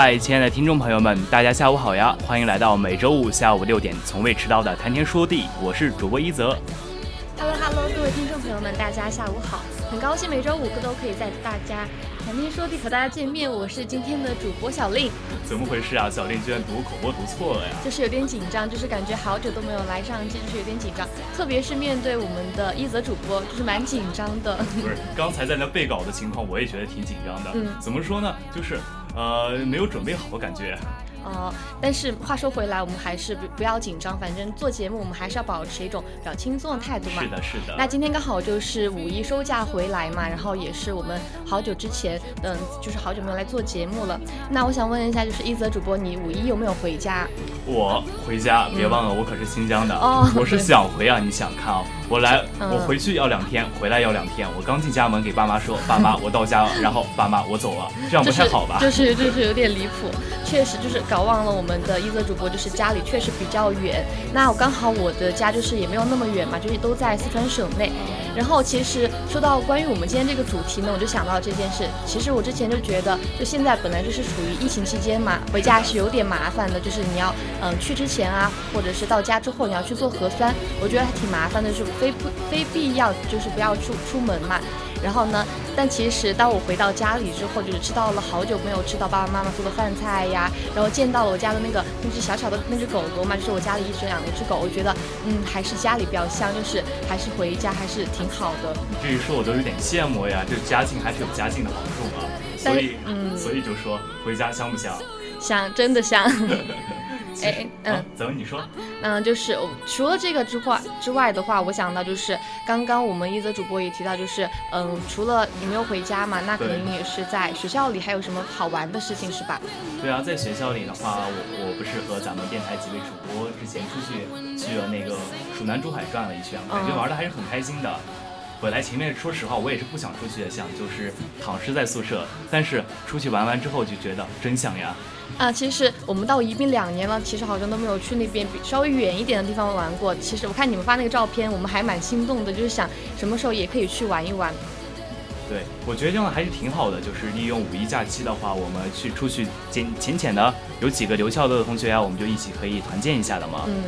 嗨，亲爱的听众朋友们，大家下午好呀！欢迎来到每周五下午六点从未迟到的谈天说地，我是主播一泽。Hello Hello，各位听众朋友们，大家下午好！很高兴每周五都可以在大家谈天说地和大家见面，我是今天的主播小令。怎么回事啊？小令居然读口播读错了呀？就是有点紧张，就是感觉好久都没有来上机，就是有点紧张，特别是面对我们的一泽主播，就是蛮紧张的。不是，刚才在那背稿的情况，我也觉得挺紧张的。嗯，怎么说呢？就是。呃，没有准备好，感觉。哦，但是话说回来，我们还是不不要紧张，反正做节目我们还是要保持一种比较轻松的态度嘛。是的，是的。那今天刚好就是五一收假回来嘛，然后也是我们好久之前，嗯，就是好久没有来做节目了。那我想问一下，就是一泽主播，你五一有没有回家？我回家，别忘了我可是新疆的，哦，我是想回啊。你想看啊？我来，我回去要两天，回来要两天。我刚进家门给爸妈说，爸妈我到家了，然后爸妈我走了，这样不太好吧？就是就是有点离谱，确实就是搞忘了我们的一泽主播，就是家里确实比较远。那我刚好我的家就是也没有那么远嘛，就是都在四川省内。然后其实说到关于我们今天这个主题呢，我就想到这件事。其实我之前就觉得，就现在本来就是处于疫情期间嘛，回家是有点麻烦的，就是你要嗯去之前啊，或者是到家之后你要去做核酸，我觉得还挺麻烦的，是。非不非必要，就是不要出出门嘛。然后呢，但其实当我回到家里之后，就是吃到了好久没有吃到爸爸妈妈做的饭菜呀，然后见到了我家的那个那只小小的那只狗狗嘛，就是我家里一直养的一只狗，我觉得嗯，还是家里比较香，就是还是回家还是挺好的。你这一说，我都有点羡慕呀，就家境还是有家境的好处嘛。所以嗯，所以就说回家香不香？香，真的香。哎，嗯，怎么你说？嗯，就是除了这个之外之外的话，我想到就是刚刚我们一则主播也提到，就是嗯，除了你没有回家嘛，那肯定也是在学校里还有什么好玩的事情是吧？对啊，在学校里的话，我我不是和咱们电台几位主播之前出去去了那个蜀南珠海转了一圈，感觉玩的还是很开心的。本来前面说实话，我也是不想出去的，想就是躺尸在宿舍，但是出去玩完之后就觉得真想呀。啊，其实我们到宜宾两年了，其实好像都没有去那边比稍微远一点的地方玩过。其实我看你们发那个照片，我们还蛮心动的，就是想什么时候也可以去玩一玩。对，我觉得这样还是挺好的，就是利用五一假期的话，我们去出去浅浅浅的，有几个留校的同学啊，我们就一起可以团建一下的嘛。嗯。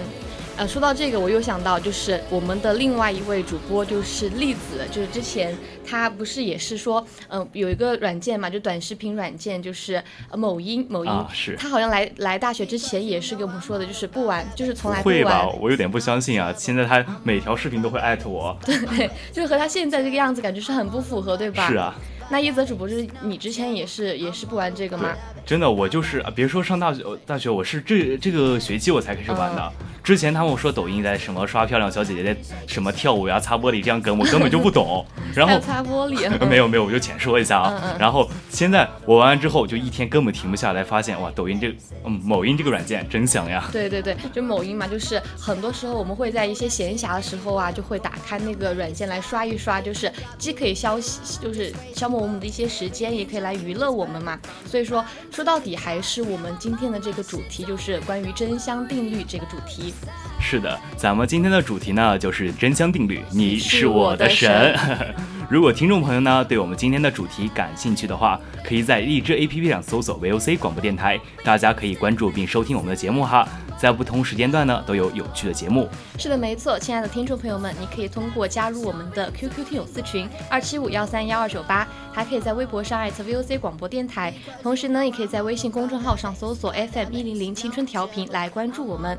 呃，说到这个，我又想到，就是我们的另外一位主播，就是栗子，就是之前他不是也是说，嗯，有一个软件嘛，就短视频软件，就是某音，某音，是，他好像来来大学之前也是跟我们说的，就是不玩，就是从来不会吧？我有点不相信啊！现在他每条视频都会艾特我，对，就是和他现在这个样子感觉是很不符合，对吧？是啊。那一泽主播是你之前也是也是不玩这个吗？真的，我就是别说上大学，大学我是这这个学期我才开始玩的。之前他们说抖音在什么刷漂亮小姐姐在什么跳舞呀、擦玻璃这样梗，我根本就不懂。然后擦玻璃？没有没有，我就浅说一下啊。然后现在我玩完之后，就一天根本停不下来，发现哇，抖音这嗯某音这个软件真香呀。对对对，就某音嘛，就是很多时候我们会在一些闲暇的时候啊，就会打开那个软件来刷一刷，就是既可以消就是消磨我们的一些时间，也可以来娱乐我们嘛。所以说说到底还是我们今天的这个主题，就是关于真香定律这个主题。是的，咱们今天的主题呢就是真香定律，你是我的神。如果听众朋友呢对我们今天的主题感兴趣的话，可以在荔枝 APP 上搜索 VOC 广播电台，大家可以关注并收听我们的节目哈。在不同时间段呢都有有趣的节目。是的，没错，亲爱的听众朋友们，你可以通过加入我们的 QQ 听友私群二七五幺三幺二九八，还可以在微博上艾特 VOC 广播电台，同时呢，也可以在微信公众号上搜索 FM 一零零青春调频来关注我们。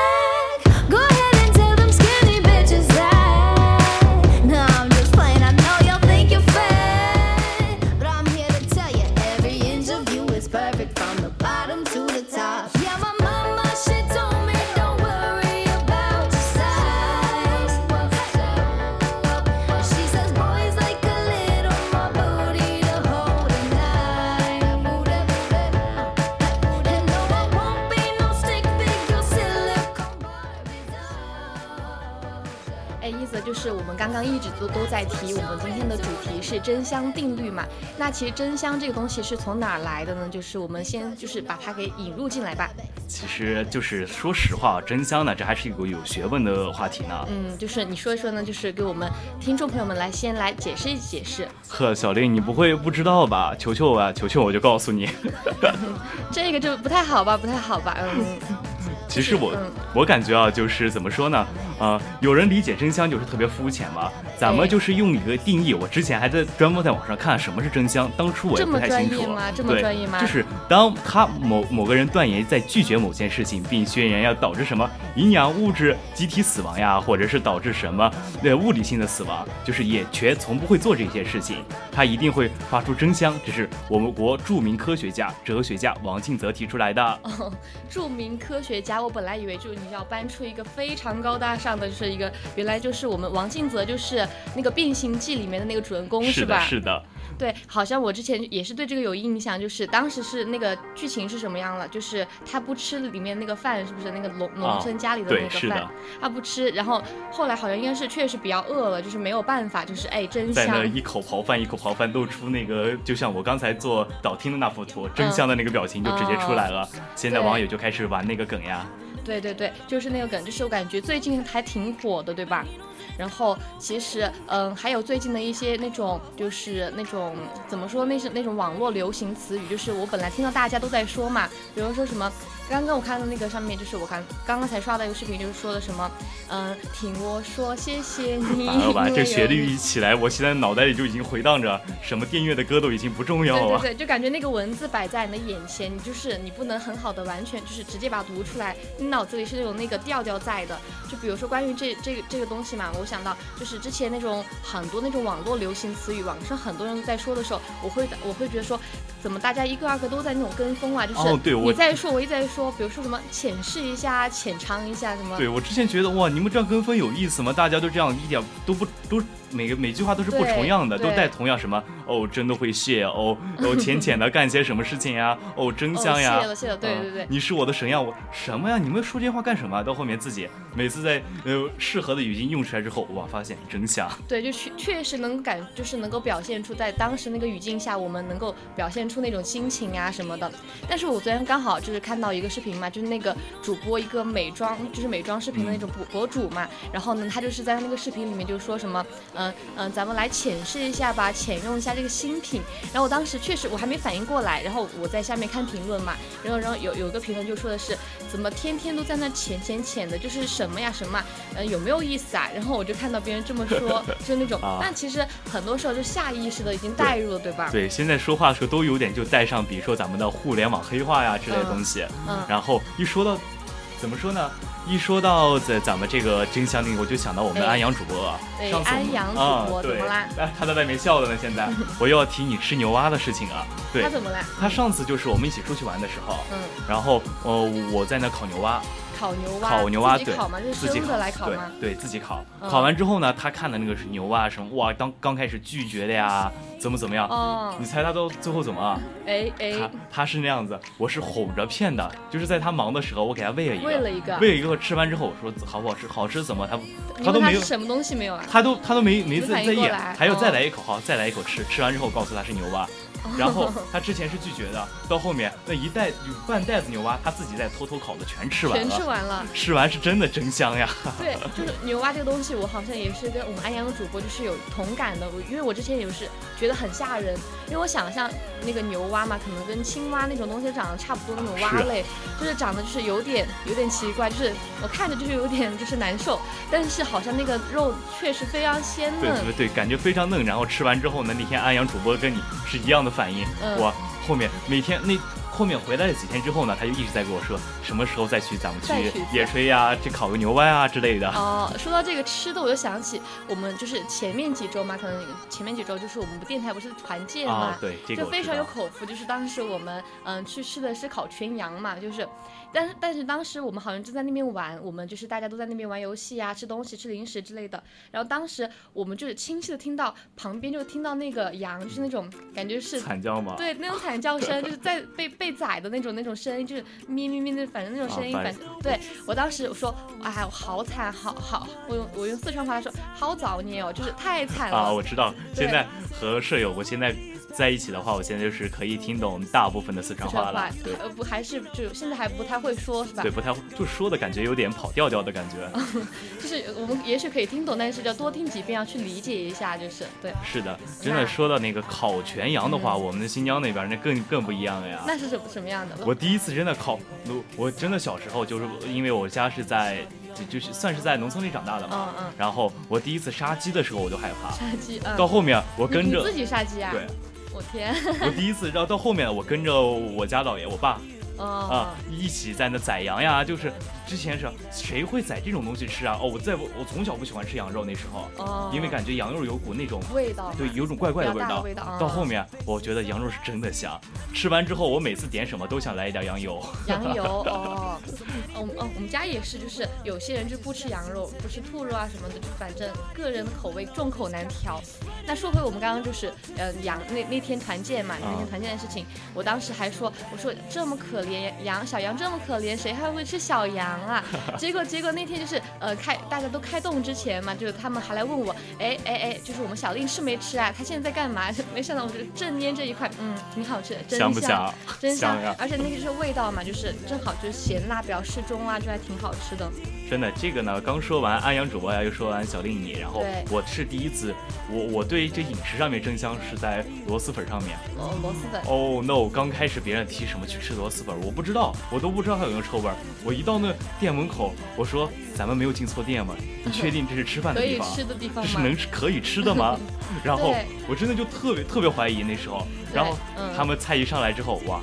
就是我们刚刚一直都都在提，我们今天的主题是真香定律嘛。那其实真香这个东西是从哪儿来的呢？就是我们先就是把它给引入进来吧。其实就是说实话，真香呢，这还是一个有学问的话题呢。嗯，就是你说一说呢，就是给我们听众朋友们来先来解释一解释。呵，小丽，你不会不知道吧？求求我，求求我就告诉你。这个就不太好吧？不太好吧？嗯。其实我我感觉啊，就是怎么说呢？啊，有人理解真香就是特别肤浅嘛。咱们就是用一个定义，我之前还在专门在网上看什么是真香，当初我也不太清楚。这么专业吗？这么专业吗？就是当他某某个人断言在拒绝某件事情，并宣言要导致什么营养物质集体死亡呀，或者是导致什么呃物理性的死亡，就是也绝从不会做这些事情。他一定会发出真香，这是我们国著名科学家、哲学家王敬泽提出来的。哦，著名科学家，我本来以为就是你要搬出一个非常高大上的，就是一个原来就是我们王静泽，就是那个《变形记》里面的那个主人公，是吧？是的。对，好像我之前也是对这个有印象，就是当时是那个剧情是什么样了？就是他不吃里面那个饭，是不是那个农农村家里的那个饭？他不吃，然后后来好像应该是确实比较饿了，就是没有办法，就是哎，真香。在那一口刨饭，一口刨饭，露出那个就像我刚才做导听的那幅图，真香的那个表情就直接出来了。现在网友就开始玩那个梗呀。对对对，就是那个梗，就是我感觉最近还挺火的，对吧？然后其实，嗯，还有最近的一些那种，就是那种怎么说，那是那种网络流行词语，就是我本来听到大家都在说嘛，比如说什么。刚刚我看到那个上面，就是我看刚刚才刷到一个视频，就是说的什么，嗯，听我说谢谢你。完了吧，这旋律一起来，我现在脑袋里就已经回荡着什么电乐的歌都已经不重要了。对对对，就感觉那个文字摆在你的眼前，你就是你不能很好的完全就是直接把它读出来，你脑子里是有那个调调在的。就比如说关于这这个这个东西嘛，我想到就是之前那种很多那种网络流行词语，网上很多人在说的时候，我会我会觉得说，怎么大家一个二个都在那种跟风啊？就是你在说，我一直在说。比如说什么浅试一下、浅尝一下什么？对我之前觉得哇，你们这样跟风有意思吗？大家都这样，一点都不都。每个每句话都是不重样的，都带同样什么哦，真的会谢哦哦，浅浅的干些什么事情呀？哦，真香呀！谢了谢了，对对对，你是我的神呀！我什么呀？你们说这些话干什么？到后面自己每次在呃适合的语境用出来之后，哇，发现真香。对，就确确实能感，就是能够表现出在当时那个语境下，我们能够表现出那种心情啊什么的。但是我昨天刚好就是看到一个视频嘛，就是那个主播一个美妆，就是美妆视频的那种博博主嘛，然后呢，他就是在那个视频里面就说什么。嗯嗯，咱们来浅试一下吧，浅用一下这个新品。然后我当时确实我还没反应过来，然后我在下面看评论嘛，然后然后有有个评论就说的是，怎么天天都在那浅浅浅的，就是什么呀什么，嗯有没有意思啊？然后我就看到别人这么说，就那种，但其实很多时候就下意识的已经带入了，对吧？对，现在说话的时候都有点就带上，比如说咱们的互联网黑话呀之类的东西。嗯。然后一说到，怎么说呢？一说到在咱们这个真相令，我就想到我们的安阳主播。对，安阳主播怎么啦？哎，他在外面笑的呢。现在 我又要提你吃牛蛙的事情啊。对。他怎么啦？他上次就是我们一起出去玩的时候，嗯，然后呃我在那烤牛蛙。烤牛蛙，烤牛蛙对，自己烤吗？就是自己生的来烤对吗？对自己烤，嗯烤完之后呢，他看的那个是牛蛙什么，哇，当刚开始拒绝的呀，怎么怎么样？哦你，猜他都最后怎么了？哎他哎，他是那样子，我是哄着骗的，就是在他忙的时候，我给他喂了一个，喂了一个，喂了一个，吃完之后我说好不好吃，好吃怎么他他都没有什么东西没有啊？他都他都没没在在意，还要再哦来一口，好再来一口吃，吃完之后告诉他是牛蛙，然后他之前是拒绝的，到后面那一袋有半袋子牛蛙，他自己在偷偷烤的全吃完了全吃，完了。吃完是真的真香呀，对，就是牛蛙这个东西，我好像也是跟我们安阳的主播就是有同感的。我因为我之前也是觉得很吓人，因为我想象那个牛蛙嘛，可能跟青蛙那种东西长得差不多那种蛙是类，就是长得就是有点有点奇怪，就是我看着就是有点就是难受，但是好像那个肉确实非常鲜嫩。对对对，感觉非常嫩，然后吃完之后呢，那天安阳主播跟你是一样的反应，嗯我后面每天那。后面回来了几天之后呢，他就一直在跟我说，什么时候再去咱们去野炊呀、去烤个牛蛙啊之类的。哦，说到这个吃的，我就想起我们就是前面几周嘛，可能前面几周就是我们电台不是团建嘛，哦，对，这个就非常有。口福，就是当时我们嗯去吃的是烤全羊嘛，就是，但是但是当时我们好像正在那边玩，我们就是大家都在那边玩游戏啊、吃东西、吃零食之类的。然后当时我们就是清晰的听到旁边就听到那个羊，就是那种感觉是。惨叫吗？对，那种惨叫声，就是在被被宰的那种那种声音，就是咩咩咩的，反正那种声音，啊反反正对我当时我说，哎，我好惨，好好，我用我用四川话说，好造孽哦，就是太惨了。啊，我知道。现在和舍友，我现在在一起的话，我现在就是可以听懂大部分的四川话了。对呃不还是就现在还不太会说是吧？对，不太会就说的感觉有点跑调调的感觉。就是我们也许可以听懂，但是要多听几遍，要去理解一下，就是对。是的，真的说到那个烤全羊的话，嗯我们的新疆那边那更更不一样了呀。那是什么什么样的？我第一次真的烤，我我真的小时候就是因为我家是在就就是算是在农村里长大的嘛，嗯嗯，然后我第一次杀鸡的时候我就害怕，杀鸡，嗯，到后面我跟着你自己杀鸡啊？对，我天，我第一次，然后到后面我跟着我家老爷我爸啊哦，一起在那宰羊呀，就是之前是谁会宰这种东西吃啊？哦，我在我我从小不喜欢吃羊肉那时候，哦，因为感觉羊肉有股那种味道对有种怪怪的味道。到嗯后面我觉得羊肉是真的香，吃完之后我每次点什么都想来一点羊油。羊油 哦，我们哦我们家也是，就是有些人就不吃羊肉，不吃兔肉啊什么的，就反正个人的口味众口难调。那说回我们刚刚就是呃羊那那天团建嘛，那天啊团建的事情，我当时还说我说这么可怜羊小羊这么可怜，谁还会吃小羊啊？结果结果那天就是呃开大家都开动之前嘛，就是他们还来问我，哎哎哎，就是我们小令吃没吃啊？他现在在干嘛？没想到我就正捏这一块，嗯，挺好吃的，真香？真香而且那个就是味道嘛，就是正好就是咸辣比较适中啊，就还挺好吃的。真的，这个呢，刚说完安阳主播呀，又说完小令你，然后我是第一次，我我对这饮食上面真香是在螺蛳粉上面。哦，螺蛳粉，哦、no！刚开始别人提什么去吃螺蛳粉，我不知道，我都不知道它有没有臭味儿。我一到那店门口，我说咱们没有进错店吗？你确定这是吃饭的地方？可以吃的地方这是？能吃可以吃的吗？然后我真的就特别特别怀疑那时候，然后嗯他们菜一上来之后，哇，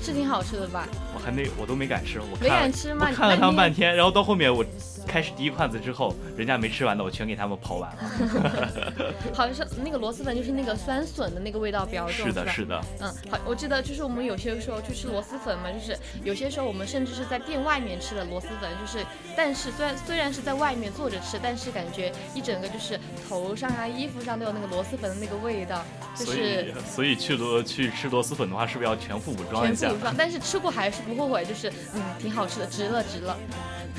是挺好吃的吧？我还没我都没敢吃，我没看敢吃吗？我看了他们半天，然后到后面我开始第一筷子之后，人家没吃完的我全给他们刨完了。好像是那个螺蛳粉，就是那个酸笋的那个味道比较重，是的，是的，嗯，好，我记得就是我们有些时候去吃螺蛳粉嘛，就是有些时候我们甚至是在店外面吃的螺蛳粉，就是但是虽然虽然是在外面坐着吃，但是感觉一整个就是头上啊、衣服上都有那个螺蛳粉的那个味道，就所是以所以去螺去吃螺蛳粉的话，是不是要全副武装一下全副武？装，但是吃过还是不后悔，就是嗯挺好吃的，值了值了。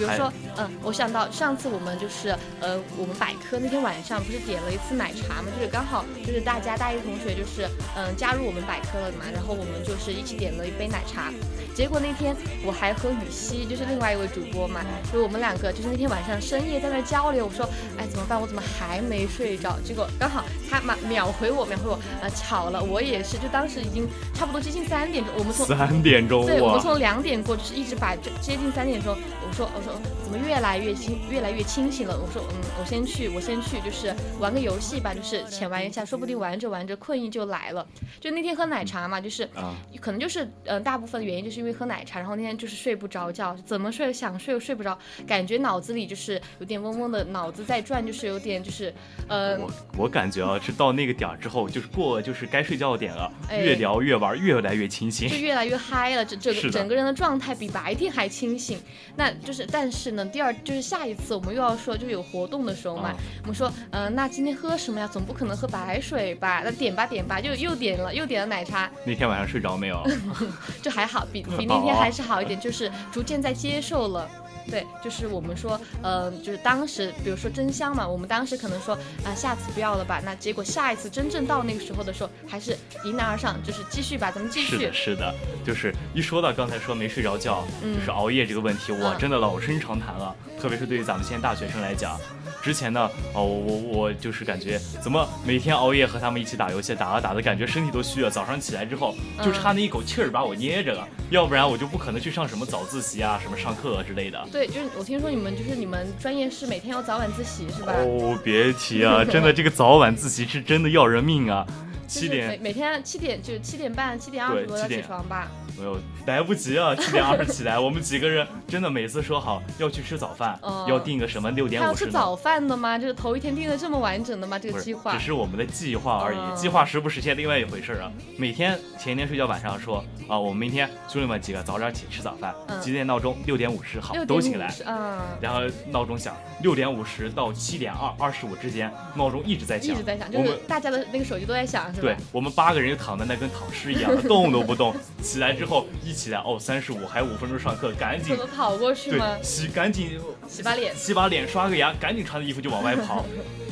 比如说，嗯，我想到上次我们就是呃，我们百科那天晚上不是点了一次奶茶嘛，就是刚好就是大家大一同学就是嗯加入我们百科了嘛，然后我们就是一起点了一杯奶茶。结果那天我还和雨熙，就是另外一位主播嘛，就我们两个就是那天晚上深夜在那交流，我说哎怎么办，我怎么还没睡着？结果刚好他马秒回我，秒回我，呃巧了，我也是，就当时已经差不多接近三点钟，我们从三点钟对，我们，从两点过，就是一直把这接近三点钟，我说我说怎么越来越清越来越清醒了？我说嗯，我先去，我先去，就是玩个游戏吧，就是浅玩一下，说不定玩着玩着困意就来了。就那天喝奶茶嘛，就是啊，可能就是嗯、呃大部分原因就是因为喝奶茶，然后那天就是睡不着觉，怎么睡想睡又睡不着，感觉脑子里就是有点嗡嗡的，脑子在转，就是有点就是呃。我我感觉啊，是到那个点儿之后，就是过就是该睡觉的点了，越聊越玩，越来越清醒，就越来越嗨了，这这个整个人的状态比白天还清醒。那就是但是呢，第二就是下一次我们又要说就是有活动的时候嘛，我们说嗯，那今天喝什么呀？总不可能喝白水吧？那点吧点吧，就又点了又点了奶茶。那天晚上睡着没有？就还好，比比那天还是好一点，就是逐渐在接受了。对，就是我们说，呃，就是当时，比如说真香嘛，我们当时可能说啊，下次不要了吧。那结果下一次真正到那个时候的时候，还是迎难而上，就是继续吧，咱们继续。是的，是的，就是一说到刚才说没睡着觉，就是熬夜这个问题，我真的老生常谈了。特别是对于咱们现在大学生来讲，之前呢，哦，我我我就是感觉怎么每天熬夜和他们一起打游戏，打啊打的感觉身体都虚了。早上起来之后，就差那一口气儿把我捏着了，要不然我就不可能去上什么早自习啊，什么上课之类的。对，就是我听说你们就是你们专业是每天要早晚自习是吧？哦，别提啊，真的这个早晚自习是真的要人命啊！七点每每天七点就七点半七点二十多要起床吧？没有来不及啊，七点二十 起来，我们几个人真的每次说好要去吃早饭，要定个什么六点五十。要吃早饭的吗？就是头一天定的这么完整的吗？这个计划只是我们的计划而已，计划实不实现另外一回事啊。每天前一天睡觉晚上说啊，我们明天兄弟们几个早点起吃早饭，几点闹钟？六点五十好都起来，嗯，然后闹钟响，六点五十到七点二二十五之间，闹钟一直在响，一直在响，就是大家的那个手机都在响，是吧？对我们八个人就躺在那跟躺尸一样的，动都不动，起来之后一起来。哦，三十五，还有五分钟上课，赶紧怎么跑过去吗？洗，赶紧洗把脸，洗把脸，刷个牙，赶紧穿着衣服就往外跑。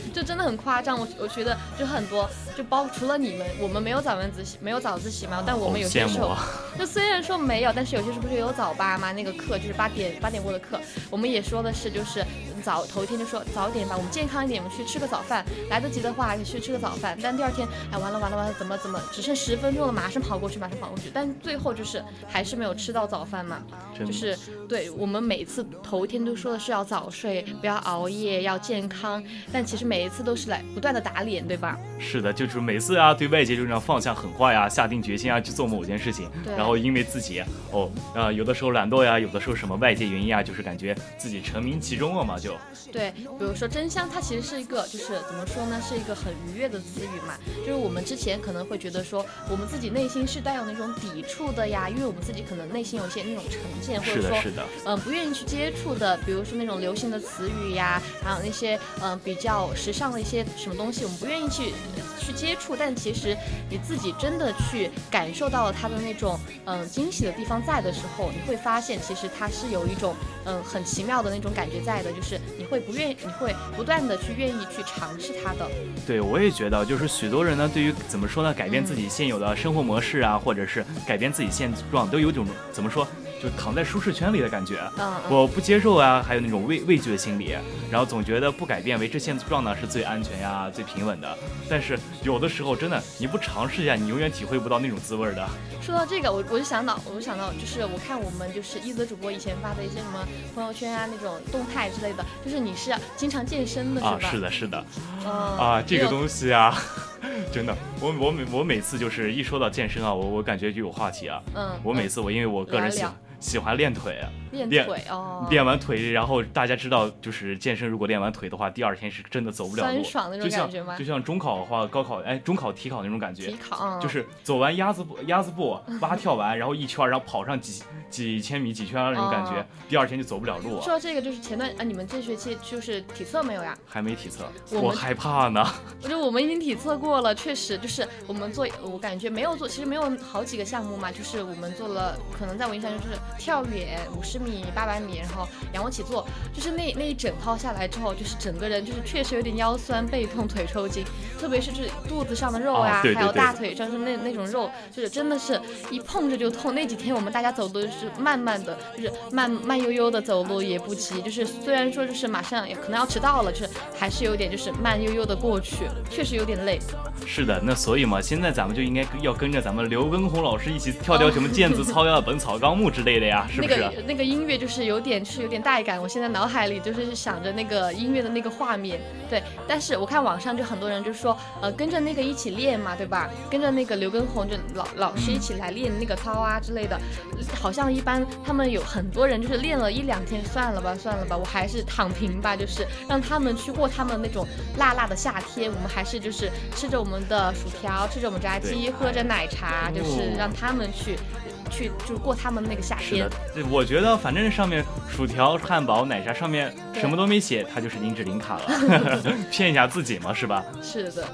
就真的很夸张，我我觉得就很多，就包除了你们，我们没有早晚自习，没有早自习嘛，但我们有些时候，就虽然说没有，但是有些时候不是有早八嘛？那个课就是八点八点过的课，我们也说的是就是。早头一天就说早点吧，我们健康一点，我们去吃个早饭，来得及的话就去吃个早饭。但第二天，哎，完了完了完了，怎么怎么只剩十分钟了，马上跑过去，马上跑过去。但最后就是还是没有吃到早饭嘛，就是对我们每次头一天都说的是要早睡，不要熬夜，要健康，但其实每一次都是来不断的打脸，对吧？是的，就是每次啊，对外界就这样放下狠话呀，下定决心啊去做某件事情，然后因为自己哦啊有的时候懒惰呀，有的时候什么外界原因啊，就是感觉自己沉迷其中了嘛，就。对，比如说真香，它其实是一个，就是怎么说呢，是一个很愉悦的词语嘛。就是我们之前可能会觉得说，我们自己内心是带有那种抵触的呀，因为我们自己可能内心有一些那种成见，或者说，嗯，不愿意去接触的，比如说那种流行的词语呀，还有那些嗯比较时尚的一些什么东西，我们不愿意去去接触。但其实你自己真的去感受到了它的那种嗯惊喜的地方在的时候，你会发现其实它是有一种嗯很奇妙的那种感觉在的，就是你会。不愿意，你会不断的去愿意去尝试它的。对，我也觉得，就是许多人呢，对于怎么说呢，改变自己现有的生活模式啊，或者是改变自己现状，都有种怎么说？就躺在舒适圈里的感觉，嗯我不接受啊，还有那种畏畏惧的心理，然后总觉得不改变维持现状呢是最安全呀、最平稳的。但是有的时候真的你不尝试一下，你永远体会不到那种滋味的。说到这个，我我就想到，我就想到，就是我看我们就是一泽主播以前发的一些什么朋友圈啊那种动态之类的，就是你是经常健身的是吧？啊，是的，是的。啊，这个东西啊，真的，我我每我每次就是一说到健身啊，我我感觉就有话题啊。嗯。我每次我因为我个人喜欢。喜欢练腿，练腿哦，练完腿，然后大家知道，就是健身，如果练完腿的话，第二天是真的走不了路，就像就像中考的话，高考哎，中考体考那种感觉，体考就是走完鸭子步，鸭子步蛙跳完，然后一圈，然后跑上几几千米几圈那种感觉，第二天就走不了路。说到这个，就是前段啊，你们这学期就是体测没有呀？还没体测，我害怕呢。我觉得我们已经体测过了，确实就是我们做，我感觉没有做，其实没有好几个项目嘛，就是我们做了，可能在我印象中就是跳远。五十米、八百米，然后仰卧起坐，就是那那一整套下来之后，就是整个人就是确实有点腰酸背痛、腿抽筋，特别是就是肚子上的肉啊，还有大腿上是那那种肉，就是真的是一碰着就痛。那几天我们大家走的是慢慢的，就是慢慢悠悠的走路也不急，就是虽然说就是马上也可能要迟到了，就是还是有点就是慢悠悠的过去，确实有点累。是的，那所以嘛，现在咱们就应该要跟着咱们刘畊宏老师一起跳跳什么毽子操呀、本草纲目之类的。的呀，是不是？那个那个音乐就是有点是有点带感，我现在脑海里就是想着那个音乐的那个画面。对，但是我看网上就很多人就说，呃，跟着那个一起练嘛，对吧？跟着那个刘畊宏就老老师一起来练那个操啊之类的，好像一般他们有很多人就是练了一两天，算了吧，算了吧，我还是躺平吧，就是让他们去过他们那种辣辣的夏天，我们还是就是吃着我们的薯条，吃着我们炸鸡，喝着奶茶，就是让他们去。去就是过他们那个夏天。对，我觉得反正上面薯条、汉堡、奶茶上面什么都没写，它就是林志玲卡了，骗一下自己嘛，是吧？是的。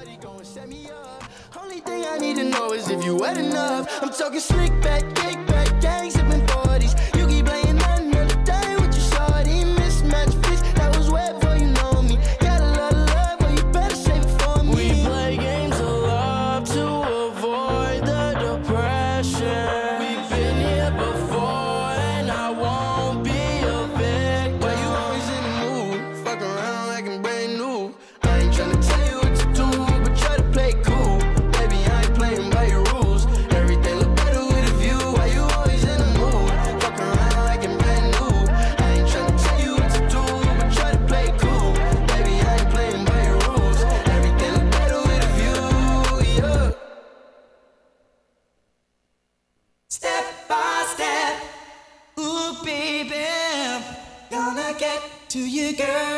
girl.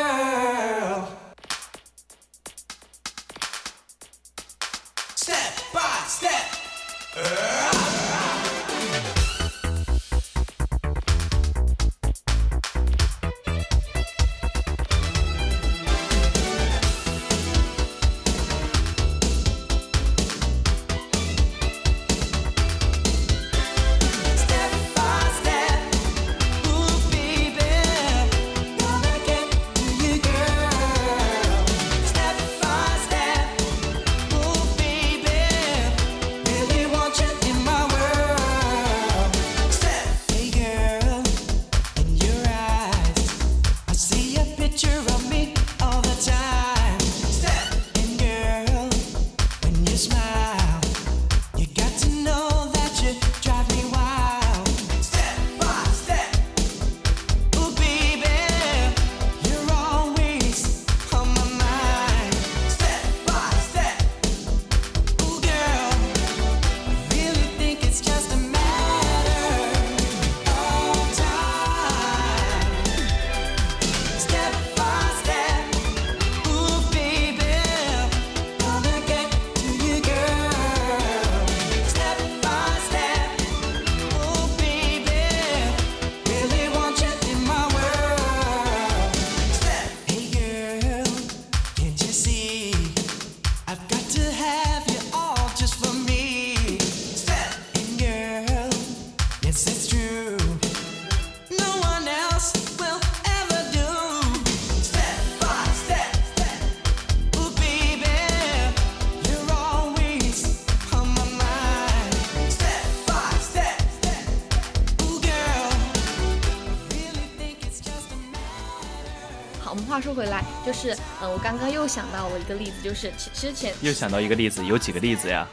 话说回来，就是，嗯，我刚刚又想到我一个例子，就是之前又想到一个例子，有几个例子呀？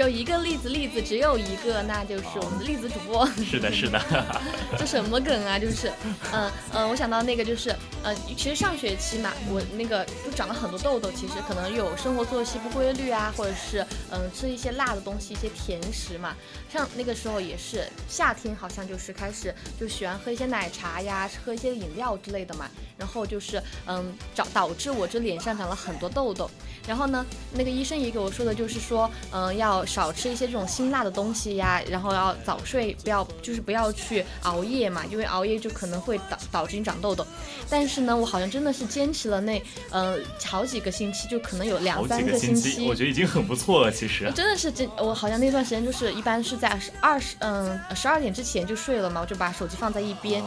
就一个例子，例子只有一个，那就是我们的栗子主播。是的，是的。这什么梗啊？就是，嗯嗯，我想到那个就是，呃，其实上学期嘛，我那个就长了很多痘痘，其实可能有生活作息不规律啊，或者是嗯吃一些辣的东西，一些甜食嘛。像那个时候也是夏天，好像就是开始就喜欢喝一些奶茶呀，喝一些饮料之类的嘛。然后就是嗯，导导致我这脸上长了很多痘痘。然后呢，那个医生也给我说的就是说，嗯，要少吃一些这种辛辣的东西呀，然后要早睡，不要就是不要去熬夜嘛，因为熬夜就可能会导导致你长痘痘。但是呢，我好像真的是坚持了那嗯好几个星期，就可能有两三个星期，我觉得已经很不错了。其实真的是真，我好像那段时间就是一般是在二十嗯十二点之前就睡了嘛，我就把手机放在一边。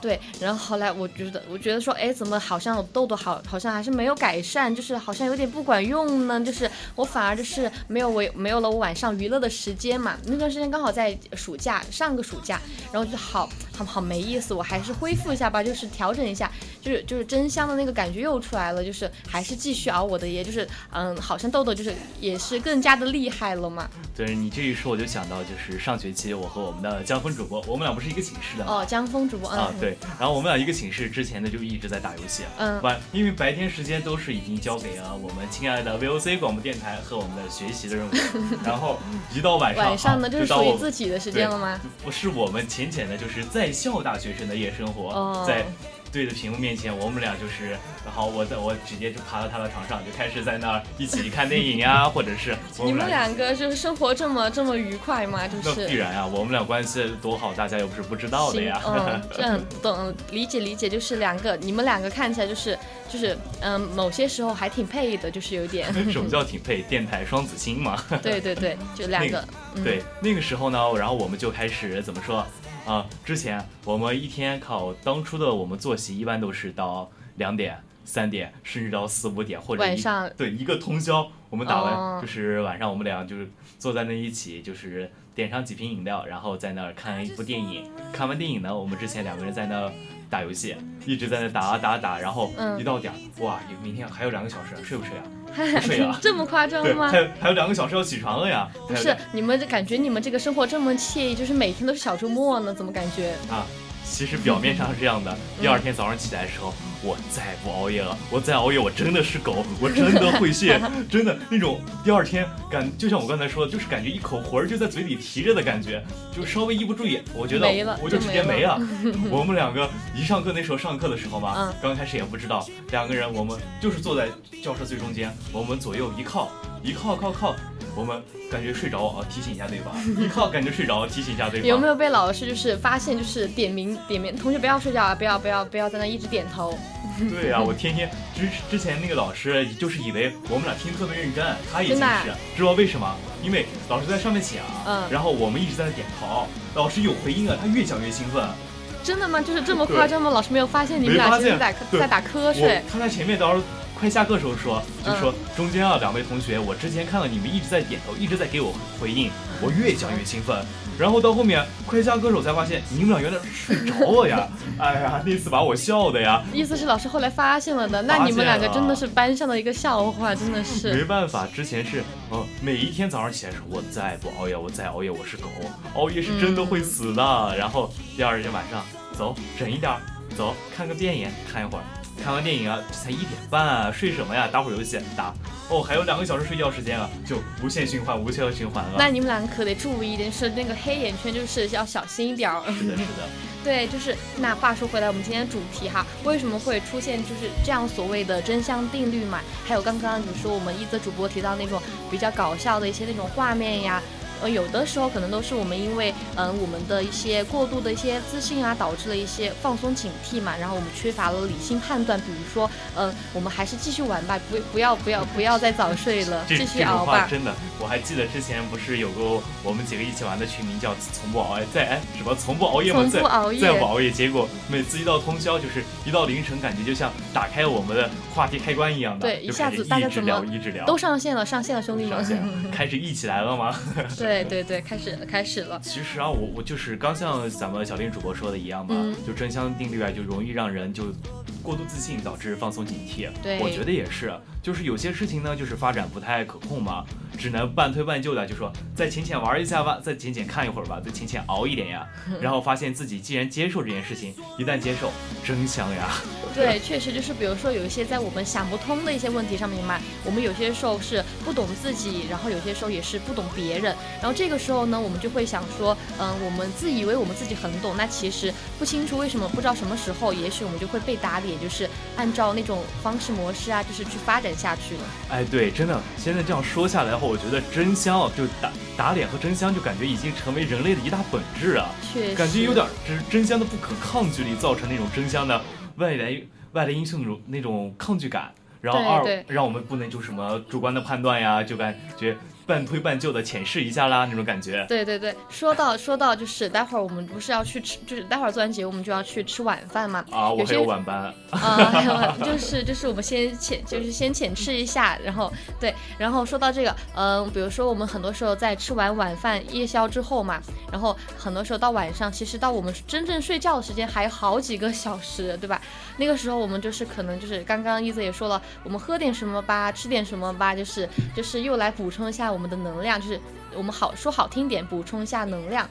对，然后后来我觉得我觉得说，哎，怎么好像痘痘好好像还是没有改善，就是好像有点不管。管用呢？就是我反而就是没有我没有了我晚上娱乐的时间嘛。那段时间刚好在暑假，上个暑假，然后就好好好没意思，我还是恢复一下吧，就是调整一下，就是就是真香的那个感觉又出来了，就是还是继续熬我的夜，就是嗯，好像豆豆就是也是更加的厉害了嘛。对你这一说，我就想到就是上学期我和我们的江峰主播，我们俩不是一个寝室的哦，江峰主播啊，对，然后我们俩一个寝室之前呢就一直在打游戏，嗯，晚因为白天时间都是已经交给了我们亲爱的 VOC 广播电台和我们的学习的任务，然后一到晚上，晚上呢就是属于自己的时间了吗？不是我们浅浅的，就是在校大学生的夜生活，在。对着屏幕面前，我们俩就是，然后我在我直接就爬到他的床上，就开始在那儿一起看电影呀，或者是你们两个就是生活这么这么愉快吗？就是必然啊，我们俩关系多好，大家又不是不知道的呀。嗯，这样 懂理解理解，就是两个你们两个看起来就是就是嗯，某些时候还挺配的，就是有点。什么 叫挺配？电台双子星嘛。对对对，就两个。对，那个时候呢，然后我们就开始怎么说？啊，之前我们一天考当初的我们作息，一般都是到两点、三点，甚至到四五点，或者晚上对一个通宵，我们打完就是晚上我们俩就是坐在那一起，就是点上几瓶饮料，然后在那儿看一部电影。看完电影呢，我们之前两个人在那打游戏，一直在那打啊打打，然后一到点，哇，明天还有两个小时，睡不睡啊？睡啊！这么夸张吗？还有还有两个小时要起床了呀！不是，你们感觉你们这个生活这么惬意，就是每天都是小周末呢？怎么感觉啊？其实表面上是这样的，第二天早上起来的时候。我再不熬夜了，我再熬夜，我真的是狗，我真的会谢，真的那种第二天感，就像我刚才说的，就是感觉一口魂儿就在嘴里提着的感觉，就稍微一不注意，我觉得我就直接没了。我们两个一上课那时候上课的时候嘛，刚开始也不知道，两个人我们就是坐在教室最中间，我们左右一靠，一靠靠靠。我们感觉睡着啊，提醒一下对方。一靠，感觉睡着，提醒一下对方。有没有被老师就是发现，就是点名点名，同学不要睡觉啊，不要不要不要在那一直点头。对啊，我天天之之前那个老师就是以为我们俩听特别认真，他也近视，知道为什么？因为老师在上面讲，嗯，然后我们一直在那点头，老师有回应啊，他越讲越兴奋。真的吗？就是这么夸张吗？老师没有发现你们俩在在在打瞌睡？他在前面到时候。快下课时候说，就说中间啊，两位同学，我之前看到你们一直在点头，一直在给我回应，我越讲越兴奋。然后到后面快下课时候才发现，你们俩原来睡着了呀！哎呀，那次把我笑的呀。意思是老师后来发现了的，那你们两个真的是班上的一个笑话，真的是。没办法，之前是，嗯，每一天早上起来说，我再不熬夜，我再熬夜我是狗，熬夜是真的会死的。然后第二天晚上，走，忍一点，走，看个电影，看一会儿。看完电影啊，这才一点半啊，睡什么呀？打会儿游戏，打哦，还有两个小时睡觉时间啊，就无限循环，无限循环了。那你们两个可得注意一点，是那个黑眼圈，就是要小心一点儿。是的，是的。对，就是那话说回来，我们今天主题哈，为什么会出现就是这样所谓的真香定律嘛？还有刚刚你说我们一则主播提到那种比较搞笑的一些那种画面呀。呃，有的时候可能都是我们因为，嗯，我们的一些过度的一些自信啊，导致了一些放松警惕嘛，然后我们缺乏了理性判断。比如说，嗯，我们还是继续玩吧，不不要不要不要再早睡了，继续熬吧。真的，我还记得之前不是有个我们几个一起玩的群名叫“从不熬夜”，在哎什么“从不熬夜”吗？从不熬夜，再不熬夜。结果每次一到通宵，就是一到凌晨，感觉就像打开我们的话题开关一样的，对，一下子大家怎么一直聊，都上线了，上线了，兄弟们，开始一起来了吗？对对对对，开始。开始了。其实啊，我我就是刚像咱们小丁主播说的一样嘛，就真香定律啊，就容易让人就过度自信，导致放松警惕。对，我觉得也是。就是有些事情呢，就是发展不太可控嘛，只能半推半就的，就说再浅浅玩一下吧，再浅浅看一会儿吧，再浅浅熬一点呀。然后发现自己既然接受这件事情，一旦接受，真香呀。对，确实就是比如说有一些在我们想不通的一些问题上面嘛，我们有些时候是不懂自己，然后有些时候也是不懂别人。然后这个时候呢，我们就会想说，嗯，我们自以为我们自己很懂，那其实不清楚为什么，不知道什么时候，也许我们就会被打脸，就是按照那种方式模式啊，就是去发展下去了。哎，对，真的，现在这样说下来的话，我觉得真香就打打脸和真香，就感觉已经成为人类的一大本质啊。确实，感觉有点就是真香的不可抗拒力，造成那种真香的外来外来因素那种那种抗拒感。然后二，让我们不能就什么主观的判断呀，就感觉。半推半就的浅试一下啦那种感觉。对对对，说到说到就是待会儿我们不是要去吃，就是待会儿做完节目我们就要去吃晚饭嘛。啊，我还有晚班。啊，就是就是我们先浅就是先浅吃一下，然后对，然后说到这个，嗯，比如说我们很多时候在吃完晚饭夜宵之后嘛，然后很多时候到晚上，其实到我们真正睡觉的时间还有好几个小时，对吧？那个时候我们就是可能就是刚刚一泽也说了，我们喝点什么吧，吃点什么吧，就是就是又来补充一下我们的能量，就是我们好说好听点，补充一下能量。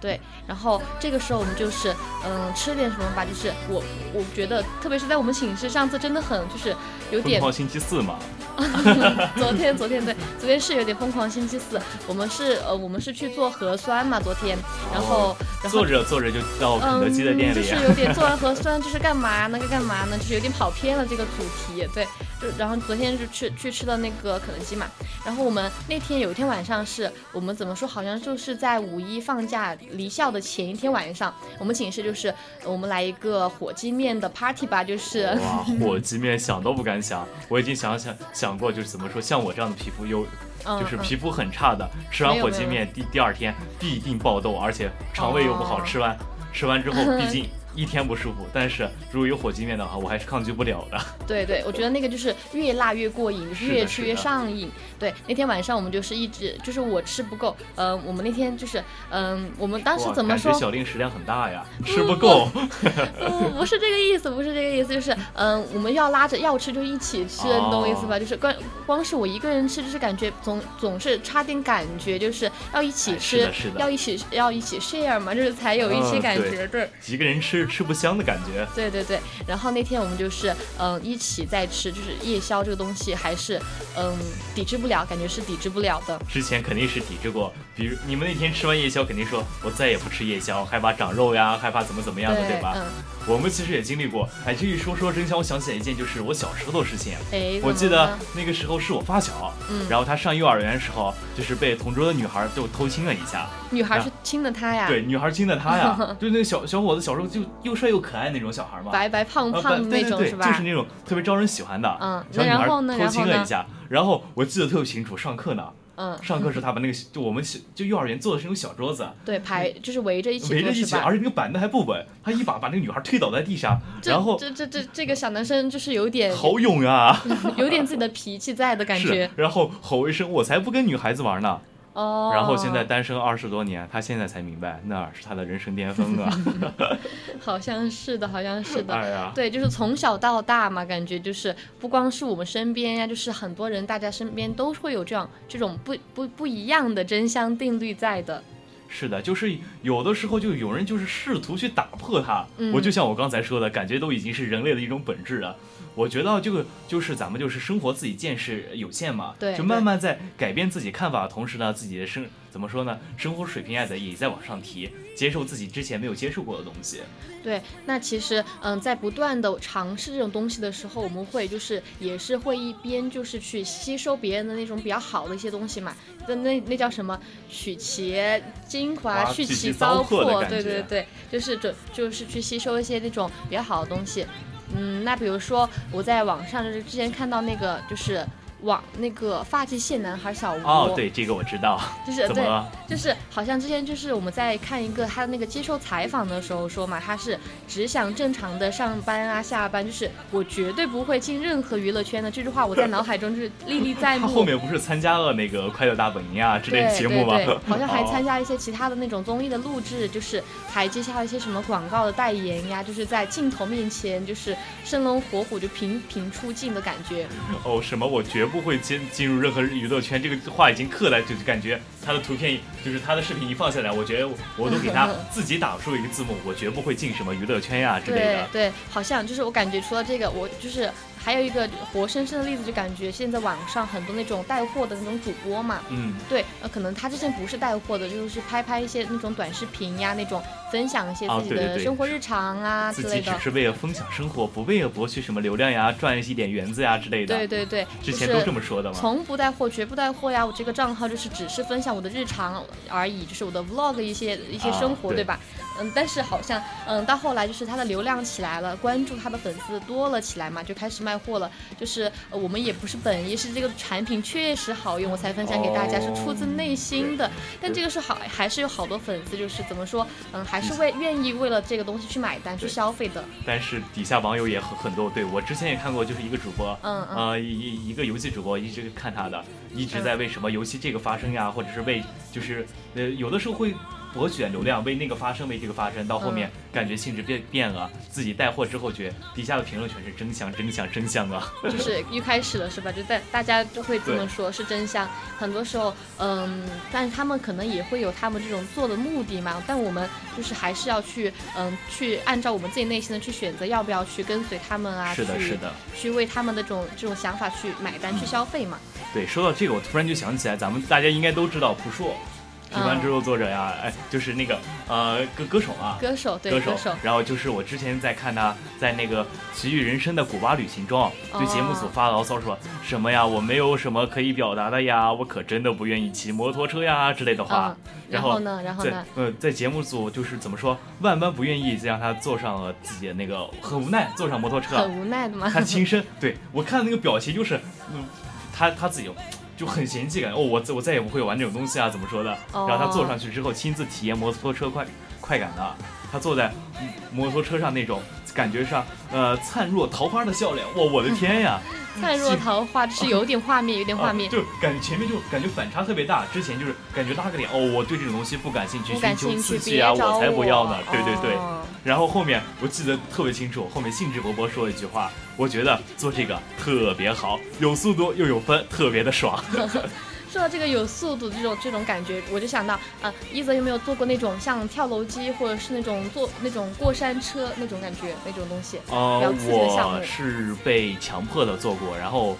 对，然后这个时候我们就是嗯吃点什么吧，就是我我觉得特别是在我们寝室，上次真的很就是有点疯狂星期四嘛。昨天昨天对，昨天是有点疯狂星期四，我们是呃我们是去做核酸嘛，昨天，然后然后坐着坐着就到肯德基的店里，就是有点 做完核酸就是干嘛那个干嘛呢？就是有点跑偏了这个主题，对，就然后昨天就去去吃了那个肯德基嘛，然后我们那天有一天晚上是我们怎么说，好像就是在五一放假离校的前一天晚上，我们寝室就是我们来一个火鸡面的 party 吧，就是哇火鸡面想都不敢想，我已经想想想过就是怎么说，像我这样的皮肤有。就是皮肤很差的，吃完火鸡面第第二天必定爆痘，而且肠胃又不好，吃完吃完之后 毕竟。一天不舒服，但是如果有火鸡面的话，我还是抗拒不了的。对对，我觉得那个就是越辣越过瘾，就是越吃越上瘾。对，那天晚上我们就是一直就是我吃不够，嗯，我们那天就是嗯，我们当时怎么说？小令食量很大呀，吃不够。不 不是这个意思，不是这个意思，就是嗯，我们要拉着要吃就一起吃，你懂我意思吧？就是光光是我一个人吃，就是感觉总总是差点感觉，就是要一起吃，要一起要一起 share 嘛，就是才有一些感觉。对，几个人吃。吃不香的感觉，对对对。然后那天我们就是嗯一起在吃，就是夜宵这个东西还是嗯抵制不了，感觉是抵制不了的。之前肯定是抵制过，比如你们那天吃完夜宵，肯定说我再也不吃夜宵，害怕长肉呀，害怕怎么怎么样的，对吧？我们其实也经历过。哎，这一说说真香，我想起来一件，就是我小时候的事情。哎，我记得那个时候是我发小，嗯，然后他上幼儿园的时候，就是被同桌的女孩就偷亲了一下。女孩是亲的他呀？对，女孩亲的他呀。就那个小小伙子，小时候就又帅又可爱那种小孩嘛，白白胖胖那种是吧？就是那种特别招人喜欢的。嗯，小女孩偷亲了一下，然后我记得特别清楚，上课呢。嗯，上课时他把那个就我们就幼儿园坐的是那种小桌子，对，排就是围着一起，围着一起，而且那个板凳还不稳，他一把把那个女孩推倒在地上，然后这这这这个小男生就是有点好勇啊，有点自己的脾气在的感觉，然后吼一声，我才不跟女孩子玩呢。哦，然后现在单身二十多年，他现在才明白那是他的人生巅峰啊。好像是的，好像是的。哎呀，对，就是从小到大嘛，感觉就是不光是我们身边呀，就是很多人，大家身边都会有这样这种不不不一样的真相定律在的。是的，就是有的时候就有人就是试图去打破它。嗯，我就像我刚才说的，感觉都已经是人类的一种本质了。我觉得这个就是咱们就是生活自己见识有限嘛，对，就慢慢在改变自己看法的，同时呢，自己的生怎么说呢，生活水平也在也在往上提，接受自己之前没有接受过的东西。对，那其实嗯，在不断的尝试这种东西的时候，我们会就是也是会一边就是去吸收别人的那种比较好的一些东西嘛，那那那叫什么取其精华，去其糟粕，对对对，就是准就是去吸收一些那种比较好的东西。嗯，那比如说我在网上就是之前看到那个就是。网那个发际线男孩小吴哦，对这个我知道，就是对，就是好像之前就是我们在看一个他的那个接受采访的时候说嘛，他是只想正常的上班啊下班，就是我绝对不会进任何娱乐圈的这句话，我在脑海中就是历历在目。他后面不是参加了那个《快乐大本营》啊之类的节目吗？好像还参加一些其他的那种综艺的录制，就是还接下了一些什么广告的代言呀，就是在镜头面前就是生龙活虎就频频出镜的感觉。哦，什么？我绝。不会进进入任何娱乐圈，这个话已经刻在，就是感觉他的图片，就是他的视频一放下来，我觉得我都给他自己打出一个字幕，我绝不会进什么娱乐圈呀之类的。对对，好像就是我感觉除了这个，我就是。还有一个活生生的例子，就感觉现在网上很多那种带货的那种主播嘛，嗯，对，呃，可能他之前不是带货的，就是拍拍一些那种短视频呀，那种分享一些自己的生活日常啊之类的。自己只是为了分享生活，不为了博取什么流量呀，赚一点园子呀之类的。对对对，之前都这么说的嘛。从不带货，绝不带货呀！我这个账号就是只是分享我的日常而已，就是我的 vlog 一些一些生活，对吧？嗯但是好像，嗯，到后来就是他的流量起来了，关注他的粉丝多了起来嘛，就开始慢卖货了，就是我们也不是本意，是这个产品确实好用，我才分享给大家，是出自内心的。但这个是好，还是有好多粉丝，就是怎么说，嗯，还是为愿意为了这个东西去买单去消费的。但是底下网友也很很多，对我之前也看过，就是一个主播，嗯呃一一个游戏主播，一直看他的，一直在为什么游戏这个发生呀，或者是为就是呃有的时候会。博取流量，为那个发声，为这个发声，到后面感觉性质变变了，自己带货之后，觉底下的评论全是真香，真香，真香啊！就是一开始了是吧？就在大家就会这么说，是真香。很多时候，嗯，但是他们可能也会有他们这种做的目的嘛。但我们就是还是要去，嗯，去按照我们自己内心的去选择，要不要去跟随他们啊？是的，是的，去为他们的这种这种想法去买单，去消费嘛。对，说到这个，我突然就想起来，咱们大家应该都知道朴树。《平凡之路》作者呀，哎，就是那个呃歌歌手啊，歌手对歌手。然后就是我之前在看他在那个《奇遇人生的古巴旅行》中，对节目组发牢骚说什么呀？我没有什么可以表达的呀，我可真的不愿意骑摩托车呀之类的话。然后呢？然后呢？呃，在节目组就是怎么说，万般不愿意，让他坐上了自己的那个很无奈坐上摩托车，很无奈的吗？他亲身对我看那个表情就是，嗯，他他自己。就很嫌弃感哦，我我再也不会玩这种东西啊，怎么说的？然后他坐上去之后，亲自体验摩托车快快感的。他坐在摩托车上那种感觉上，呃，灿若桃花的笑脸，哇，我的天呀！灿若桃花，是有点画面，有点画面，就感觉前面就感觉反差特别大。之前就是感觉拉个脸，哦，我对这种东西不感兴趣，寻求刺激啊，我才不要呢。对对对。然后后面我记得特别清楚，后面兴致勃勃说了一句话，我觉得做这个特别好，有速度又有分，特别的爽。说到这个有速度这种这种感觉，我就想到，啊，一泽有没有坐过那种像跳楼机或者是那种坐那种过山车那种感觉那种东西？呃，我是被强迫的坐过，然后，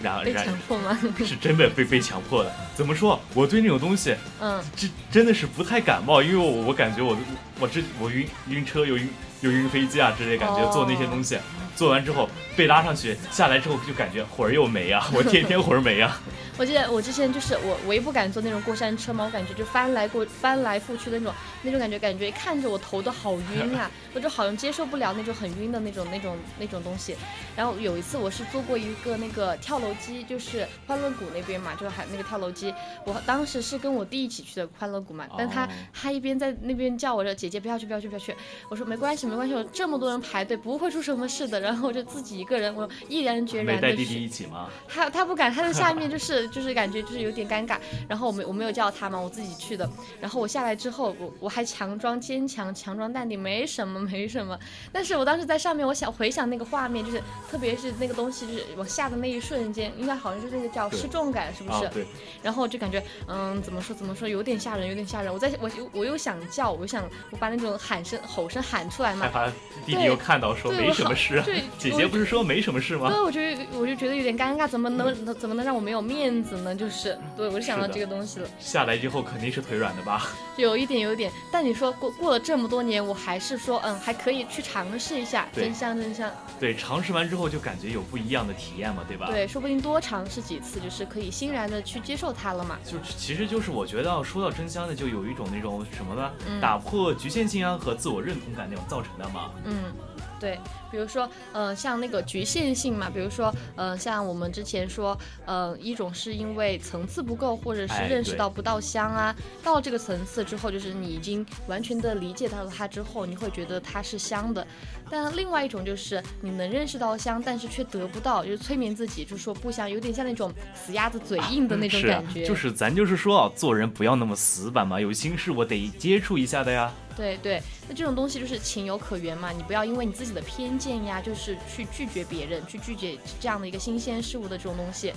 然被强迫吗？是真的被被强迫的。怎么说？我对那种东西，嗯，这真的是不太感冒，因为我我感觉我我这我晕晕车又晕又晕飞机啊之类感觉，坐那些东西，做完之后被拉上去下来之后就感觉魂儿又没啊，我天天魂儿没啊。我记得我之前就是我，我也不敢坐那种过山车嘛，我感觉就翻来过翻来覆去的那种那种感觉，感觉看着我头都好晕啊，我就好像接受不了那种很晕的那种那种那种东西。然后有一次我是坐过一个那个跳楼机，就是欢乐谷那边嘛，就是还那个跳楼机，我当时是跟我弟一起去的欢乐谷嘛，但他他一边在那边叫我说姐姐不要去不要去不要去，我说没关系没关系，我这么多人排队不会出什么事的，然后我就自己一个人，我毅然决然的带弟弟一起吗？他他不敢，他在下面就是。就是感觉就是有点尴尬，然后我没我没有叫他嘛，我自己去的。然后我下来之后，我我还强装坚强，强装淡定，没什么没什么。但是我当时在上面，我想回想那个画面，就是特别是那个东西，就是往下的那一瞬间，应该好像是那个叫失重感，是不是？对。然后就感觉，嗯，怎么说怎么说，有点吓人，有点吓人。我在我我又想叫，我想我把那种喊声吼声喊出来嘛。害怕弟弟又看到说没什么事。对。姐姐不是说没什么事吗？对，我觉得我就觉得有点尴尬，怎么能怎么能让我没有面？子呢？就是，对我就想到这个东西了。下来之后肯定是腿软的吧？有一点，有一点。但你说过过了这么多年，我还是说，嗯，还可以去尝试一下，真香，真香。对，尝试完之后就感觉有不一样的体验嘛，对吧？对，说不定多尝试几次，就是可以欣然的去接受它了嘛。就其实就是我觉得说到真香的，就有一种那种什么呢？打破局限性啊和自我认同感那种造成的嘛。嗯。对，比如说，呃，像那个局限性嘛，比如说，呃，像我们之前说，呃，一种是因为层次不够，或者是认识到不到香啊，到了这个层次之后，就是你已经完全的理解到了它之后，你会觉得它是香的。但另外一种就是你能认识到香，但是却得不到，就是催眠自己，就是说不香，有点像那种死鸭子嘴硬的那种感觉。就是咱就是说啊，做人不要那么死板嘛，有心事我得接触一下的呀。对对，那这种东西就是情有可原嘛，你不要因为你自己的偏见呀，就是去拒绝别人，去拒绝这样的一个新鲜事物的这种东西。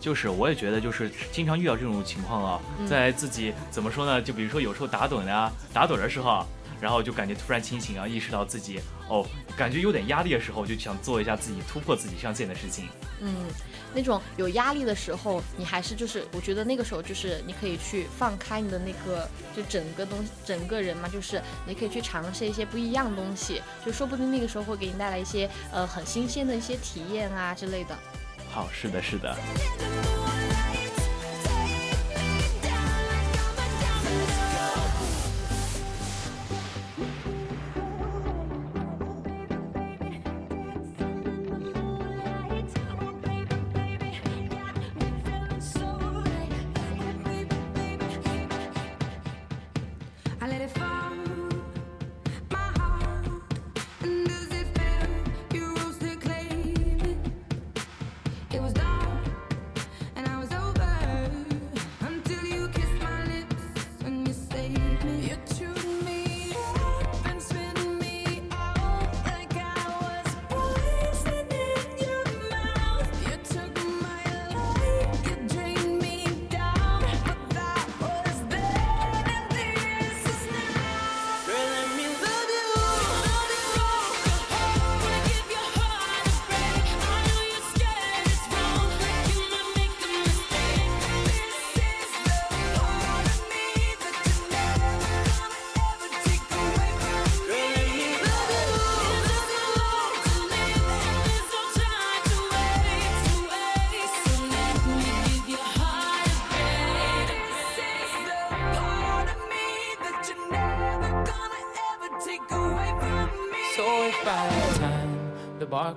就是我也觉得，就是经常遇到这种情况啊，在自己怎么说呢？就比如说有时候打盹呀，打盹的时候。然后就感觉突然清醒啊，意识到自己哦，感觉有点压力的时候，就想做一下自己突破自己上限的事情。嗯，那种有压力的时候，你还是就是，我觉得那个时候就是你可以去放开你的那个，就整个东西整个人嘛，就是你可以去尝试一些不一样的东西，就说不定那个时候会给你带来一些呃很新鲜的一些体验啊之类的。好，是的，是的。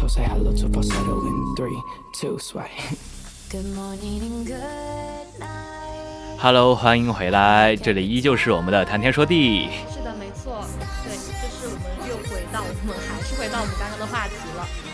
So say hello to falsetto in three, two, swipe. Good morning and good night. Hello，欢迎回来，这里依旧是我们的谈天说地。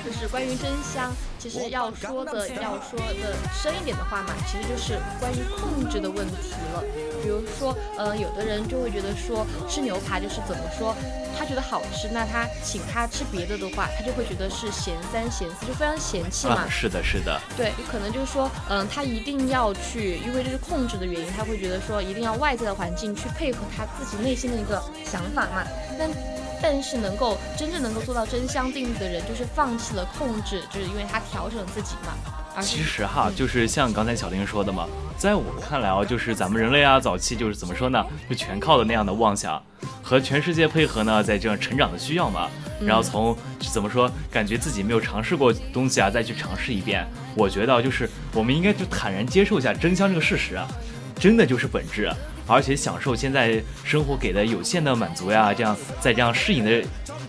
就是关于真香。其实要说的要说的深一点的话嘛，其实就是关于控制的问题了。比如说，呃，有的人就会觉得说吃牛排就是怎么说，他觉得好吃，那他请他吃别的的话，他就会觉得是嫌三嫌四，就非常嫌弃嘛。啊，是的，是的，对，有可能就是说，嗯，他一定要去，因为这是控制的原因，他会觉得说一定要外在的环境去配合他自己内心的一个想法嘛。但但是能够真正能够做到真香定律的人，就是放弃了控制，就是因为他调整自己嘛。其实哈，就是像刚才小林说的嘛，在我看来啊，就是咱们人类啊，早期就是怎么说呢，就全靠的那样的妄想和全世界配合呢，在这样成长的需要嘛，然后从怎么说，感觉自己没有尝试过东西啊，再去尝试一遍，我觉得就是我们应该就坦然接受一下真香这个事实啊，真的就是本质，而且享受现在生活给的有限的满足呀，这样在这样适应的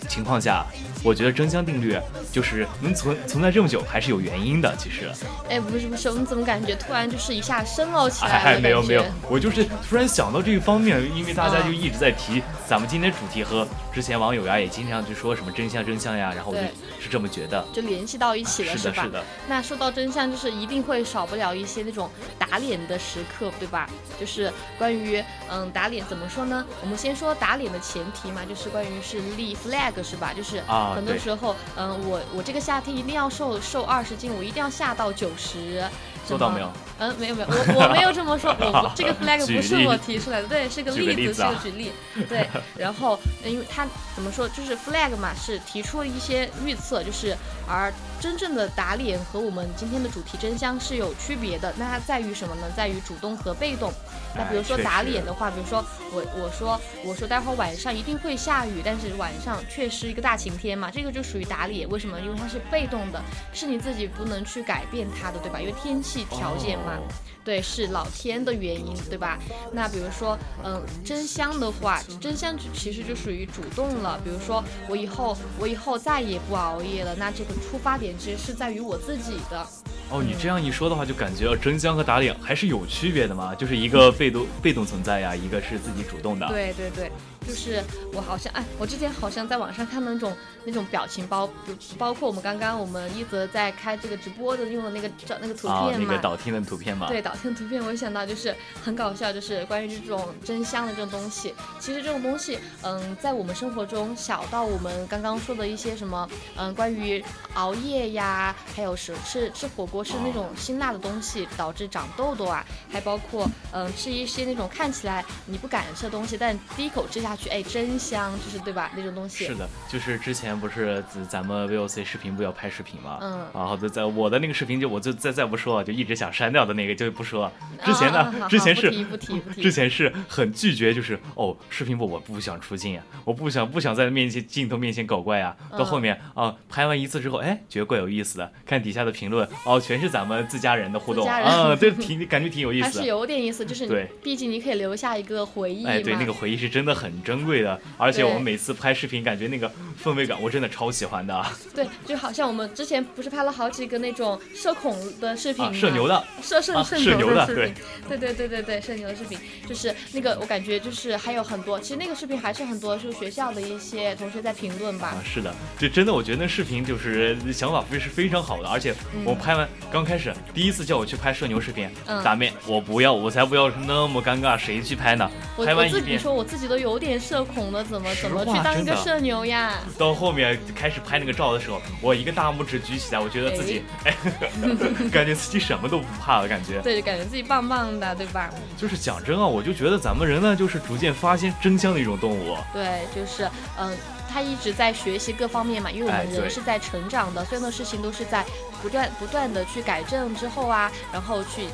情况下。我觉得真香定律就是能存存在这么久，还是有原因的。其实，哎，不是不是，我们怎么感觉突然就是一下深奥起来了？哎，没有没有，我就是突然想到这一方面，因为大家就一直在提咱们今天主题和之前网友呀也经常去说什么真相真相呀，然后我就是这么觉得，就联系到一起了，是吧？是的。那说到真相，就是一定会少不了一些那种打脸的时刻，对吧？就是关于嗯打脸怎么说呢？我们先说打脸的前提嘛，就是关于是立 flag 是吧？就是啊，很多时候。嗯，我我这个夏天一定要瘦瘦二十斤，我一定要下到九十，做到没有？嗯，没有没有，我我没有这么说，我 这个 flag 不是我提出来的，对，是个例子，是个举例，对。然后，因为他怎么说，就是 flag 嘛，是提出了一些预测，就是而真正的打脸和我们今天的主题真香是有区别的。那它在于什么呢？在于主动和被动。那比如说打脸的话，比如说我我说我说待会儿晚上一定会下雨，但是晚上却是一个大晴天嘛，这个就属于打脸。为什么？因为它是被动的，是你自己不能去改变它的，对吧？因为天气条件嘛，对，是老天的原因，对吧？那比如说，嗯，真香的话，真香其实就属于主动了。比如说我以后我以后再也不熬夜了，那这个出发点其实是在于我自己的。哦，你这样一说的话，就感觉真香和打脸还是有区别的嘛，就是一个被动被动存在呀，一个是自己主动的。对对对。就是我好像哎，我之前好像在网上看到那种那种表情包，包括我们刚刚我们一泽在开这个直播的用的那个照那个图片嘛，那个导听的图片嘛。对，导听的图片，我想到就是很搞笑，就是关于这种真香的这种东西。其实这种东西，嗯，在我们生活中，小到我们刚刚说的一些什么，嗯，关于熬夜呀，还有是吃吃火锅吃那种辛辣的东西导致长痘痘啊，还包括嗯吃一些那种看起来你不敢吃的东西，但第一口吃下。哎，真香，就是对吧？那种东西是的，就是之前不是咱们 VOC 视频不要拍视频嘛，嗯，然后在在我的那个视频就我就再再不说了，就一直想删掉的那个就不说。之前呢，之前是不提不提，之前是很拒绝，就是哦，视频部我不想出镜啊，我不想不想在面前镜头面前搞怪啊。到后面啊，拍完一次之后，哎，觉得怪有意思的，看底下的评论，哦，全是咱们自家人的互动啊，对，挺感觉挺有意思的，还是有点意思，就是对，毕竟你可以留下一个回忆哎，对，那个回忆是真的很珍贵的，而且我们每次拍视频，感觉那个氛围感，我真的超喜欢的。对，就好像我们之前不是拍了好几个那种社恐的视频吗？社牛的，社社社牛的视频。对对对对对，社牛的视频，就是那个我感觉就是还有很多，其实那个视频还是很多，就是学校的一些同学在评论吧。啊，是的，就真的我觉得那视频就是想法非是非常好的，而且我拍完刚开始第一次叫我去拍社牛视频，打面我不要，我才不要那么尴尬，谁去拍呢？我我自己说我自己都有点。点社恐的，怎么怎么去当一个社牛呀？到后面开始拍那个照的时候，我一个大拇指举起来，我觉得自己，哎，感觉自己什么都不怕了，感觉。对，就感觉自己棒棒的，对吧？就是讲真啊，我就觉得咱们人呢，就是逐渐发现真相的一种动物。对，就是嗯。他一直在学习各方面嘛，因为我们人是在成长的，所有的事情都是在不断不断的去改正之后啊，然后去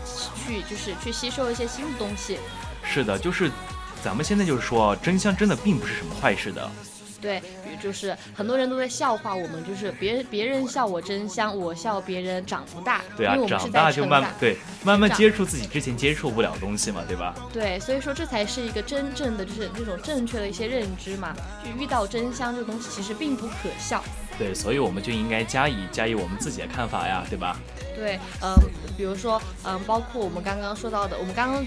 去就是去吸收一些新的东西。是的，就是咱们现在就是说，真香真的并不是什么坏事的。对，比如就是很多人都在笑话我们，就是别人别人笑我真香，我笑别人长不大。对啊长长大就慢对慢慢接触自己之前接触不了的东西嘛，对吧？对，所以说这才是一个真正的就是那种正确的一些认知嘛。就遇到真香这个东西，其实并不可笑。对，所以我们就应该加以加以我们自己的看法呀，对吧？对，嗯，比如说，嗯，包括我们刚刚说到的，我们刚刚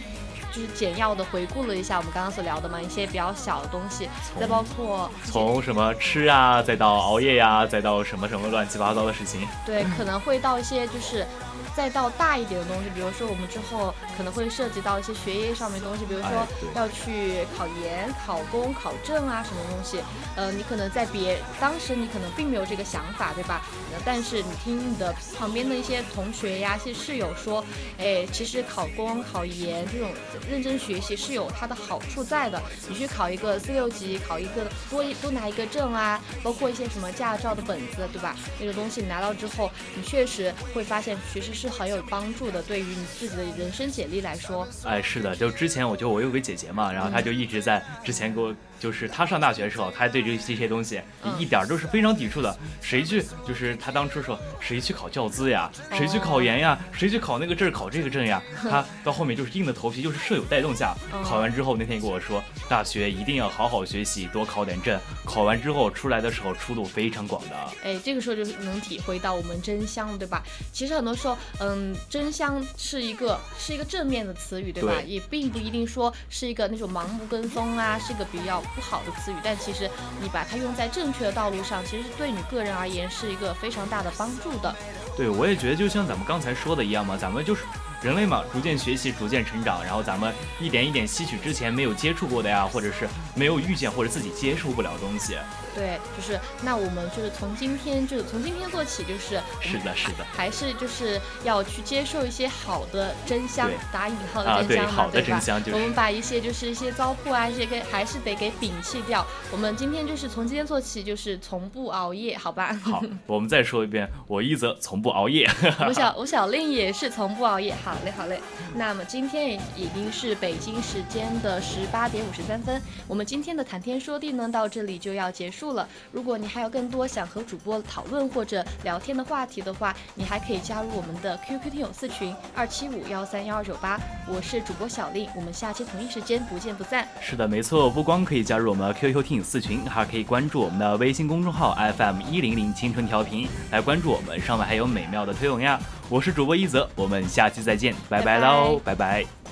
就是简要的回顾了一下我们刚刚所聊的嘛，一些比较小的东西，再包括从什么吃啊，再到熬夜呀、再到什么什么乱七八糟的事情。对，可能会到一些就是。再到大一点的东西，比如说我们之后可能会涉及到一些学业上面的东西，比如说要去考研、考公、考证啊什么东西。呃，你可能在别当时你可能并没有这个想法，对吧？呃但是你听你的旁边的一些同学呀、一些室友说，哎，其实考公、考研这种认真学习是有它的好处在的。你去考一个四六级，考一个多一多拿一个证啊，包括一些什么驾照的本子，对吧？那个东西你拿到之后，你确实会发现其实是很有帮助的，对于你自己的人生简历来说。哎，是的，就之前我就我有个姐姐嘛，然后她就一直在之前给我，就是他上大学的时候，他对这这些东西嗯一点儿都是非常抵触的。谁去就是他当初说谁去考教资呀，谁去考研呀，谁去考那个证考这个证呀，他到后面就是硬着头皮，就是舍友带动下，嗯考完之后那天跟我说，大学一定要好好学习，多考点证，考完之后出来的时候出路非常广的。哎，这个时候就是能体会到我们真香，对吧？其实很多时候，嗯，真香是一个是一个正面的词语，对吧？对也并不一定说是一个那种盲目跟风啊，是一个比较不好的词语。但其实你把它用在正确的道路上，其实对你个人而言是一个非常大的帮助的。对，我也觉得就像咱们刚才说的一样嘛，咱们就是人类嘛，逐渐学习，逐渐成长，然后咱们一点一点吸取之前没有接触过的呀，或者是没有遇见或者自己接受不了的东西。对，就是那我们就是从今天就是从今天做起，就是是的，是的。还是就是要去接受一些好的真香，打引号啊的真香嘛，对好的吧真香就是我们把一些就是一些糟粕啊，这些给还是得给摒弃掉。我们今天就是从今天做起，就是从不熬夜，好吧？好，我们再说一遍，我一则从不熬夜。吴小吴小令也是从不熬夜，好嘞好嘞。那么今天也已经是北京时间的十八点五十三分，我们今天的谈天说地呢到这里就要结束了。如果你还有更多想和主播讨论或者聊天的话题的话，你还可以加入我们的 QQ 听友四群二七五幺三幺二九八，我是主播小令，我们下期同一时间不见不散。是的，没错，不光可以加入我们的 QQ 听友四群，还可以关注我们的微信公众号 FM 一零零青春调频来关注我们，上面还有美妙的推文呀。我是主播一泽，我们下期再见，拜拜喽，拜拜